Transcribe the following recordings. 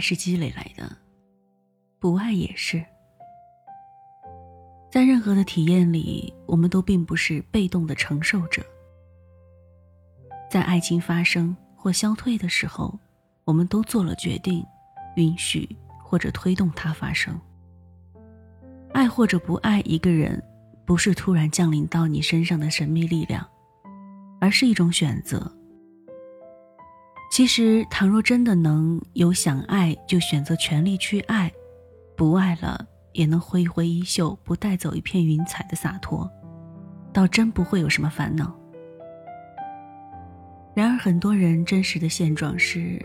是积累来的，不爱也是。在任何的体验里，我们都并不是被动的承受者。在爱情发生或消退的时候，我们都做了决定，允许或者推动它发生。爱或者不爱一个人，不是突然降临到你身上的神秘力量，而是一种选择。其实，倘若真的能有想爱就选择全力去爱，不爱了也能挥一挥衣袖不带走一片云彩的洒脱，倒真不会有什么烦恼。然而，很多人真实的现状是，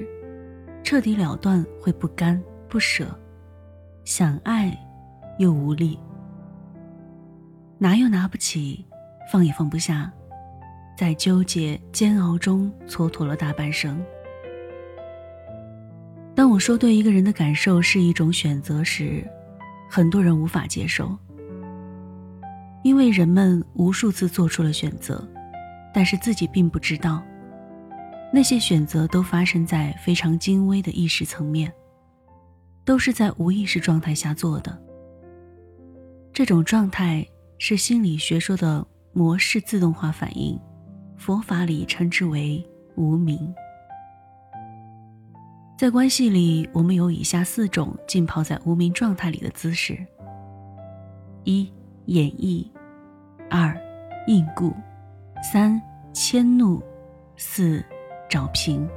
彻底了断会不甘不舍，想爱又无力，拿又拿不起，放也放不下，在纠结煎熬中蹉跎了大半生。当我说对一个人的感受是一种选择时，很多人无法接受，因为人们无数次做出了选择，但是自己并不知道，那些选择都发生在非常精微的意识层面，都是在无意识状态下做的。这种状态是心理学说的模式自动化反应，佛法里称之为无名。在关系里，我们有以下四种浸泡在无名状态里的姿势：一、演绎；二、应顾；三、迁怒；四、找平。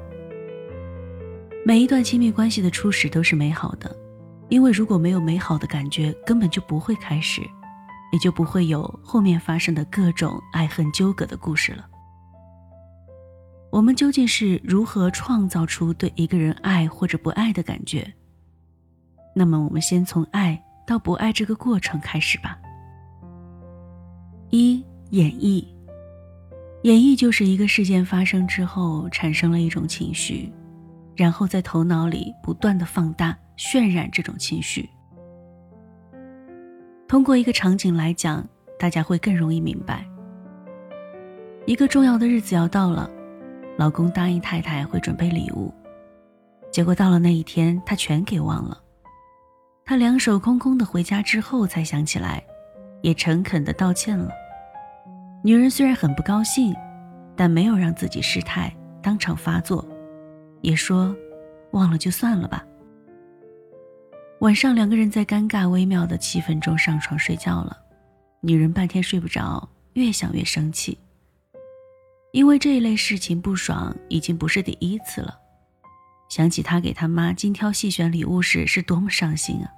每一段亲密关系的初始都是美好的，因为如果没有美好的感觉，根本就不会开始，也就不会有后面发生的各种爱恨纠葛的故事了。我们究竟是如何创造出对一个人爱或者不爱的感觉？那么，我们先从爱到不爱这个过程开始吧。一演绎，演绎就是一个事件发生之后产生了一种情绪，然后在头脑里不断的放大、渲染这种情绪。通过一个场景来讲，大家会更容易明白。一个重要的日子要到了。老公答应太太会准备礼物，结果到了那一天，他全给忘了。他两手空空的回家之后才想起来，也诚恳的道歉了。女人虽然很不高兴，但没有让自己失态，当场发作，也说忘了就算了吧。晚上两个人在尴尬微妙的气氛中上床睡觉了，女人半天睡不着，越想越生气。因为这一类事情不爽已经不是第一次了，想起他给他妈精挑细选礼物时是多么伤心啊！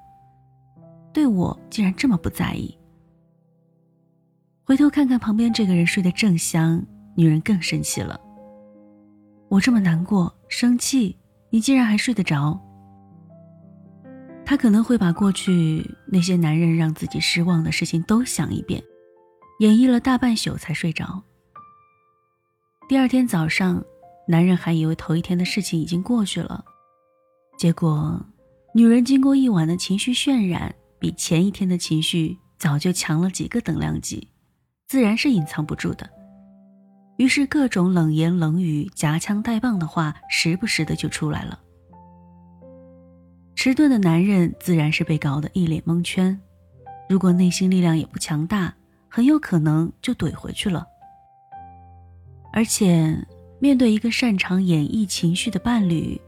对我竟然这么不在意。回头看看旁边这个人睡得正香，女人更生气了。我这么难过、生气，你竟然还睡得着？她可能会把过去那些男人让自己失望的事情都想一遍，演绎了大半宿才睡着。第二天早上，男人还以为头一天的事情已经过去了，结果，女人经过一晚的情绪渲染，比前一天的情绪早就强了几个等量级，自然是隐藏不住的。于是，各种冷言冷语、夹枪带棒的话，时不时的就出来了。迟钝的男人自然是被搞得一脸蒙圈，如果内心力量也不强大，很有可能就怼回去了。而且，面对一个擅长演绎情绪的伴侣，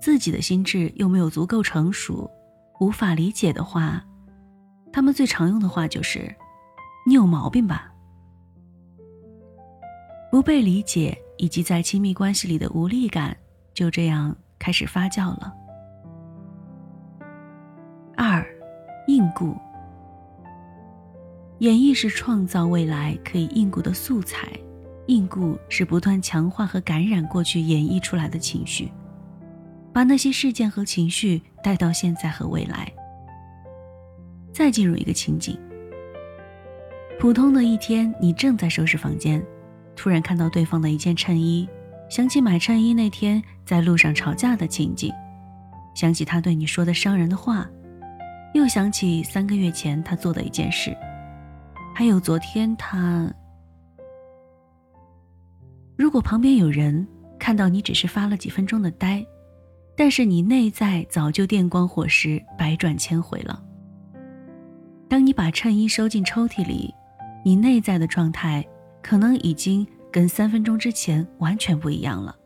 自己的心智又没有足够成熟，无法理解的话，他们最常用的话就是：“你有毛病吧？”不被理解以及在亲密关系里的无力感，就这样开始发酵了。二，应顾。演绎是创造未来可以应顾的素材。应故是不断强化和感染过去演绎出来的情绪，把那些事件和情绪带到现在和未来。再进入一个情景：普通的一天，你正在收拾房间，突然看到对方的一件衬衣，想起买衬衣那天在路上吵架的情景，想起他对你说的伤人的话，又想起三个月前他做的一件事，还有昨天他。如果旁边有人看到你只是发了几分钟的呆，但是你内在早就电光火石、百转千回了。当你把衬衣收进抽屉里，你内在的状态可能已经跟三分钟之前完全不一样了。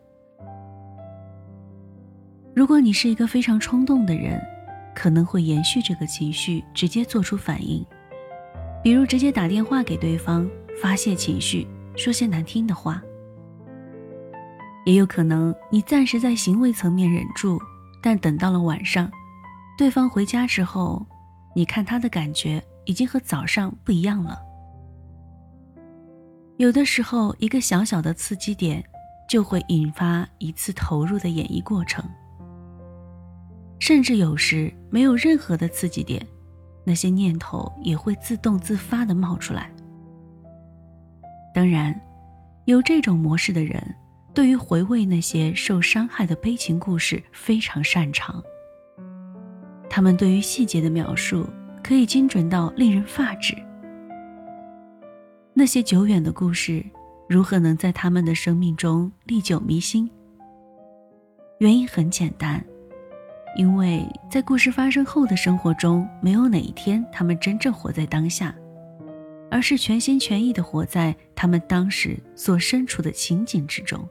如果你是一个非常冲动的人，可能会延续这个情绪，直接做出反应，比如直接打电话给对方发泄情绪，说些难听的话。也有可能你暂时在行为层面忍住，但等到了晚上，对方回家之后，你看他的感觉已经和早上不一样了。有的时候，一个小小的刺激点，就会引发一次投入的演绎过程。甚至有时没有任何的刺激点，那些念头也会自动自发的冒出来。当然，有这种模式的人，对于回味那些受伤害的悲情故事非常擅长。他们对于细节的描述可以精准到令人发指。那些久远的故事，如何能在他们的生命中历久弥新？原因很简单。因为在故事发生后的生活中，没有哪一天他们真正活在当下，而是全心全意的活在他们当时所身处的情景之中。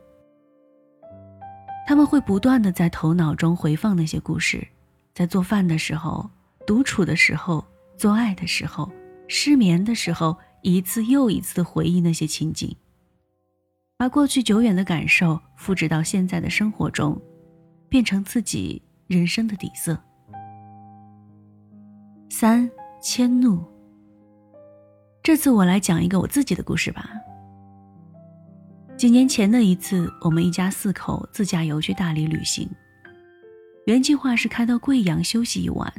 他们会不断的在头脑中回放那些故事，在做饭的时候、独处的时候、做爱的时候、失眠的时候，一次又一次回忆那些情景，把过去久远的感受复制到现在的生活中，变成自己。人生的底色。三迁怒。这次我来讲一个我自己的故事吧。几年前的一次，我们一家四口自驾游去大理旅行，原计划是开到贵阳休息一晚，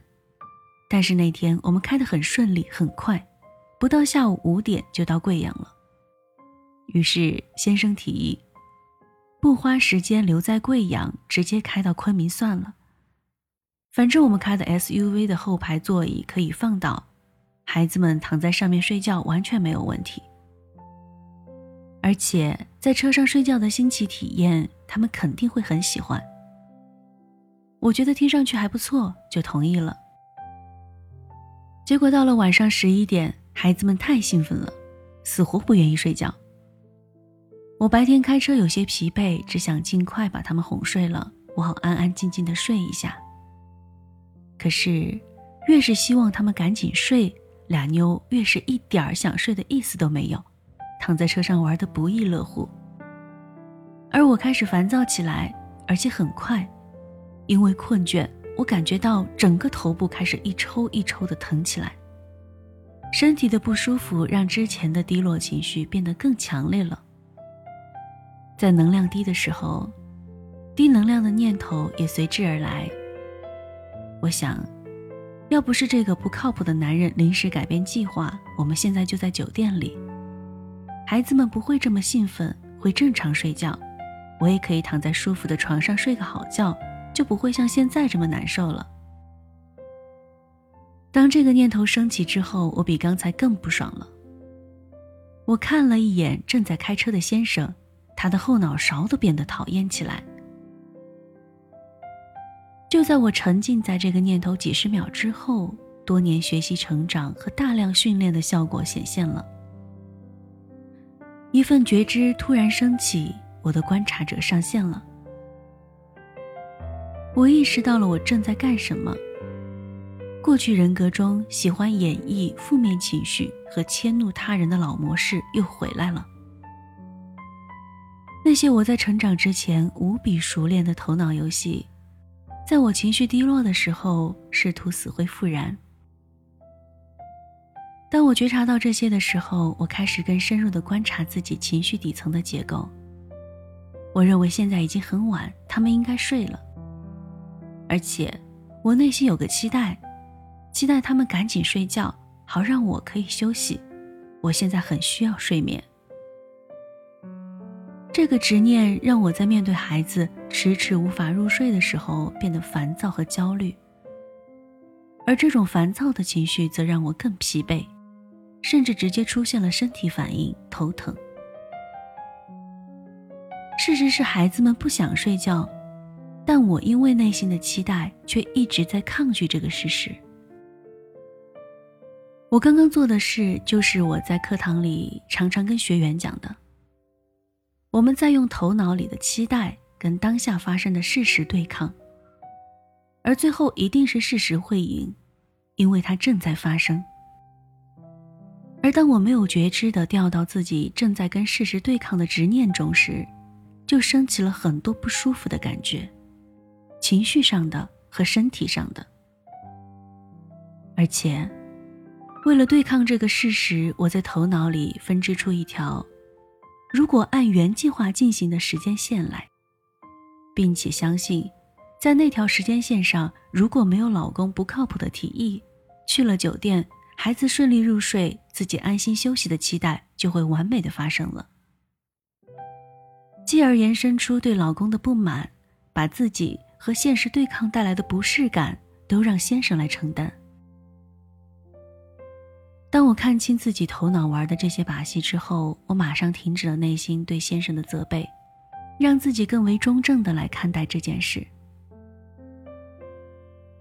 但是那天我们开得很顺利，很快，不到下午五点就到贵阳了。于是先生提议，不花时间留在贵阳，直接开到昆明算了。反正我们开的 SUV 的后排座椅可以放倒，孩子们躺在上面睡觉完全没有问题。而且在车上睡觉的新奇体验，他们肯定会很喜欢。我觉得听上去还不错，就同意了。结果到了晚上十一点，孩子们太兴奋了，死活不愿意睡觉。我白天开车有些疲惫，只想尽快把他们哄睡了，我好安安静静的睡一下。可是，越是希望他们赶紧睡，俩妞越是一点儿想睡的意思都没有，躺在车上玩的不亦乐乎。而我开始烦躁起来，而且很快，因为困倦，我感觉到整个头部开始一抽一抽的疼起来。身体的不舒服让之前的低落情绪变得更强烈了。在能量低的时候，低能量的念头也随之而来。我想，要不是这个不靠谱的男人临时改变计划，我们现在就在酒店里。孩子们不会这么兴奋，会正常睡觉，我也可以躺在舒服的床上睡个好觉，就不会像现在这么难受了。当这个念头升起之后，我比刚才更不爽了。我看了一眼正在开车的先生，他的后脑勺都变得讨厌起来。就在我沉浸在这个念头几十秒之后，多年学习成长和大量训练的效果显现了。一份觉知突然升起，我的观察者上线了。我意识到了我正在干什么。过去人格中喜欢演绎负面情绪和迁怒他人的老模式又回来了。那些我在成长之前无比熟练的头脑游戏。在我情绪低落的时候，试图死灰复燃。当我觉察到这些的时候，我开始更深入的观察自己情绪底层的结构。我认为现在已经很晚，他们应该睡了。而且，我内心有个期待，期待他们赶紧睡觉，好让我可以休息。我现在很需要睡眠。这个执念让我在面对孩子迟迟无法入睡的时候变得烦躁和焦虑，而这种烦躁的情绪则让我更疲惫，甚至直接出现了身体反应——头疼。事实是孩子们不想睡觉，但我因为内心的期待，却一直在抗拒这个事实。我刚刚做的事，就是我在课堂里常常跟学员讲的：我们在用头脑里的期待跟当下发生的事实对抗，而最后一定是事实会赢，因为它正在发生。而当我没有觉知的掉到自己正在跟事实对抗的执念中时，就升起了很多不舒服的感觉，情绪上的和身体上的。而且，为了对抗这个事实，我在头脑里分支出一条：如果按原计划进行的时间线来，并且相信，在那条时间线上，如果没有老公不靠谱的提议，去了酒店，孩子顺利入睡，自己安心休息的期待就会完美的发生了。继而延伸出对老公的不满，把自己和现实对抗带来的不适感都让先生来承担。当我看清自己头脑玩的这些把戏之后，我马上停止了内心对先生的责备，让自己更为中正的来看待这件事。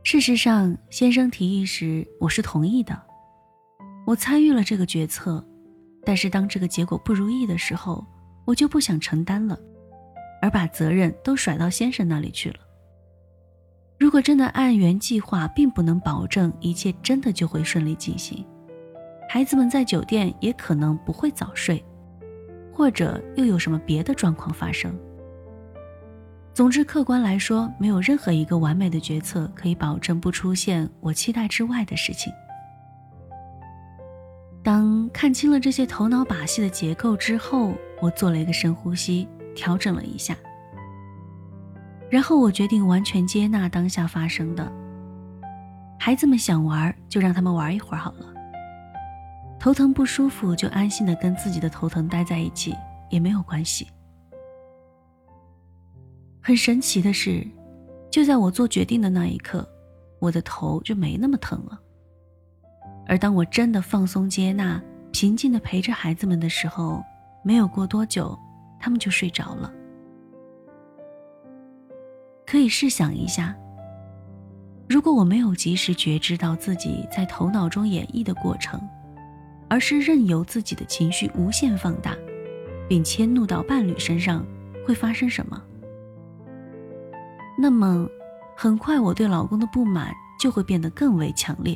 事实上，先生提议时我是同意的，我参与了这个决策，但是当这个结果不如意的时候。我就不想承担了，而把责任都甩到先生那里去了。如果真的按原计划，并不能保证一切真的就会顺利进行，孩子们在酒店也可能不会早睡，或者又有什么别的状况发生。总之，客观来说，没有任何一个完美的决策可以保证不出现我期待之外的事情。当看清了这些头脑把戏的结构之后，我做了一个深呼吸，调整了一下，然后我决定完全接纳当下发生的。孩子们想玩，就让他们玩一会儿好了。头疼不舒服，就安心的跟自己的头疼待在一起，也没有关系。很神奇的是，就在我做决定的那一刻，我的头就没那么疼了。而当我真的放松、接纳、平静的陪着孩子们的时候，没有过多久，他们就睡着了。可以试想一下，如果我没有及时觉知到自己在头脑中演绎的过程，而是任由自己的情绪无限放大，并迁怒到伴侣身上，会发生什么？那么，很快我对老公的不满就会变得更为强烈。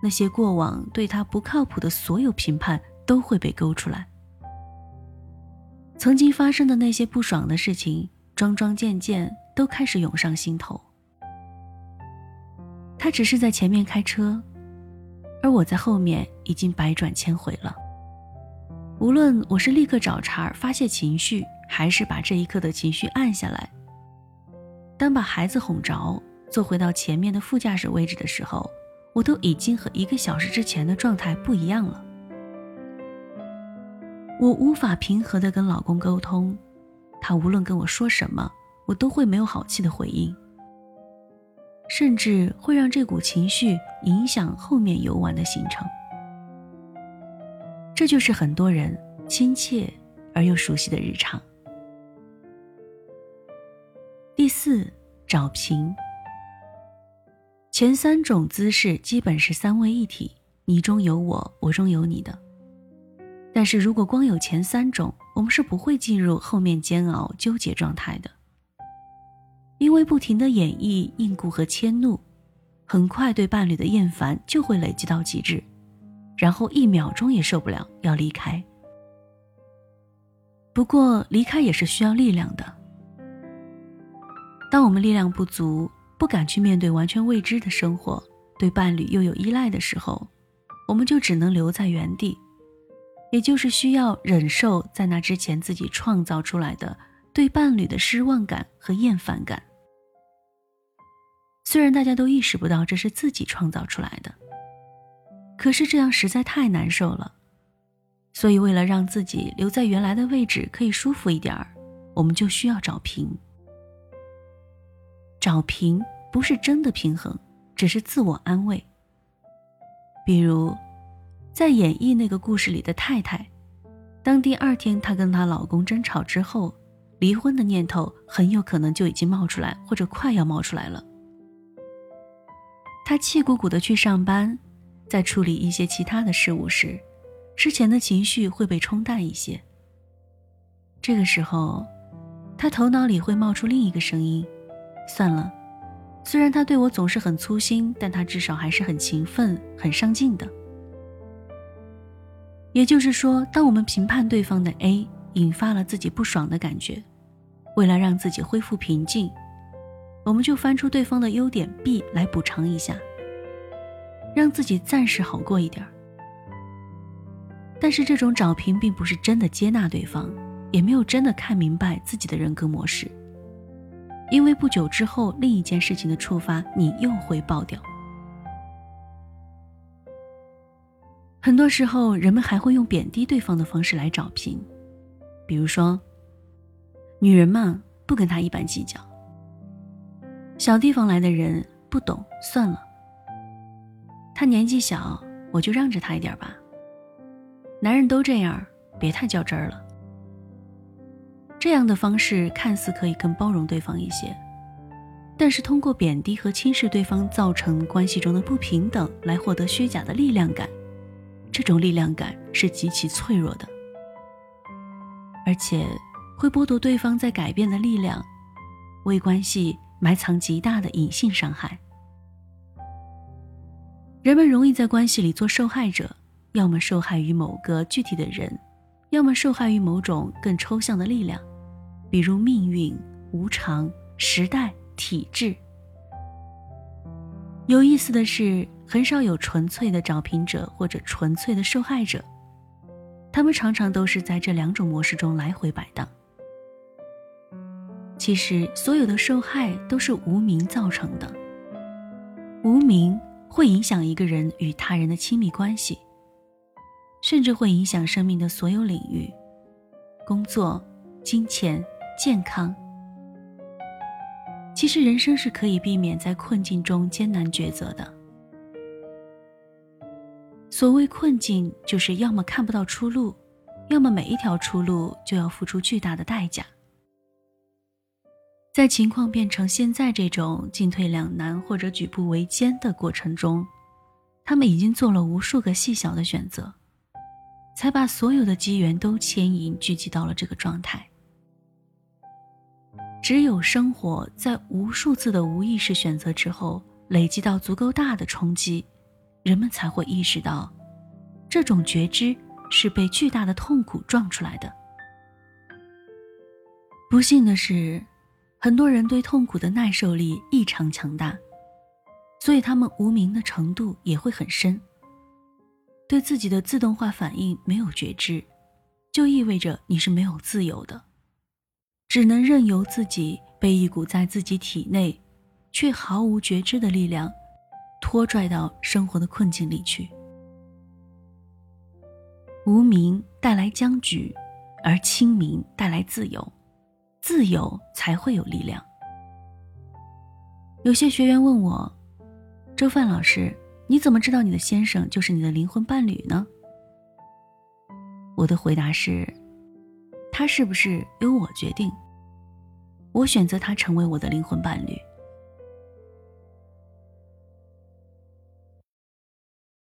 那些过往对他不靠谱的所有评判都会被勾出来。曾经发生的那些不爽的事情，桩桩件件都开始涌上心头。他只是在前面开车，而我在后面已经百转千回了。无论我是立刻找茬发泄情绪，还是把这一刻的情绪按下来，当把孩子哄着，坐回到前面的副驾驶位置的时候。我都已经和一个小时之前的状态不一样了。我无法平和的跟老公沟通，他无论跟我说什么，我都会没有好气的回应，甚至会让这股情绪影响后面游玩的行程。这就是很多人亲切而又熟悉的日常。第四，找平。前三种姿势基本是三位一体，你中有我，我中有你的。但是如果光有前三种，我们是不会进入后面煎熬纠结状态的，因为不停的演绎、应顾和迁怒，很快对伴侣的厌烦就会累积到极致，然后一秒钟也受不了要离开。不过离开也是需要力量的，当我们力量不足。不敢去面对完全未知的生活，对伴侣又有依赖的时候，我们就只能留在原地，也就是需要忍受在那之前自己创造出来的对伴侣的失望感和厌烦感。虽然大家都意识不到这是自己创造出来的，可是这样实在太难受了。所以，为了让自己留在原来的位置可以舒服一点儿，我们就需要找平。找平不是真的平衡，只是自我安慰。比如，在演绎那个故事里的太太，当第二天她跟她老公争吵之后，离婚的念头很有可能就已经冒出来，或者快要冒出来了。他气鼓鼓的去上班，在处理一些其他的事物时，之前的情绪会被冲淡一些。这个时候，他头脑里会冒出另一个声音：算了，虽然他对我总是很粗心，但他至少还是很勤奋、很上进的。也就是说，当我们评判对方的 A，引发了自己不爽的感觉，为了让自己恢复平静。我们就翻出对方的优点 B 来补偿一下，让自己暂时好过一点儿。但是这种找平并不是真的接纳对方，也没有真的看明白自己的人格模式。因为不久之后另一件事情的触发，你又会爆掉。很多时候，人们还会用贬低对方的方式来找平，比如说，女人嘛，不跟他一般计较。小地方来的人不懂，算了。他年纪小，我就让着他一点吧。男人都这样，别太较真儿了。这样的方式看似可以更包容对方一些，但是通过贬低和轻视对方，造成关系中的不平等，来获得虚假的力量感。这种力量感是极其脆弱的，而且会剥夺对方在改变的力量，为关系。埋藏极大的隐性伤害。人们容易在关系里做受害者，要么受害于某个具体的人，要么受害于某种更抽象的力量，比如命运、无常、时代、体制。有意思的是，很少有纯粹的找平者或者纯粹的受害者，他们常常都是在这两种模式中来回摆荡。其实，所有的受害都是无名造成的。无名会影响一个人与他人的亲密关系，甚至会影响生命的所有领域：工作、金钱、健康。其实，人生是可以避免在困境中艰难抉择的。所谓困境，就是要么看不到出路，要么每一条出路就要付出巨大的代价。在情况变成现在这种进退两难或者举步维艰的过程中，他们已经做了无数个细小的选择，才把所有的机缘都牵引聚集到了这个状态。只有生活在无数次的无意识选择之后，累积到足够大的冲击，人们才会意识到，这种觉知是被巨大的痛苦撞出来的。不幸的是。很多人对痛苦的耐受力异常强大，所以他们无名的程度也会很深。对自己的自动化反应没有觉知，就意味着你是没有自由的，只能任由自己被一股在自己体内却毫无觉知的力量拖拽到生活的困境里去。无名带来僵局，而清明带来自由。自由才会有力量。有些学员问我：“周范老师，你怎么知道你的先生就是你的灵魂伴侣呢？”我的回答是：他是不是由我决定？我选择他成为我的灵魂伴侣，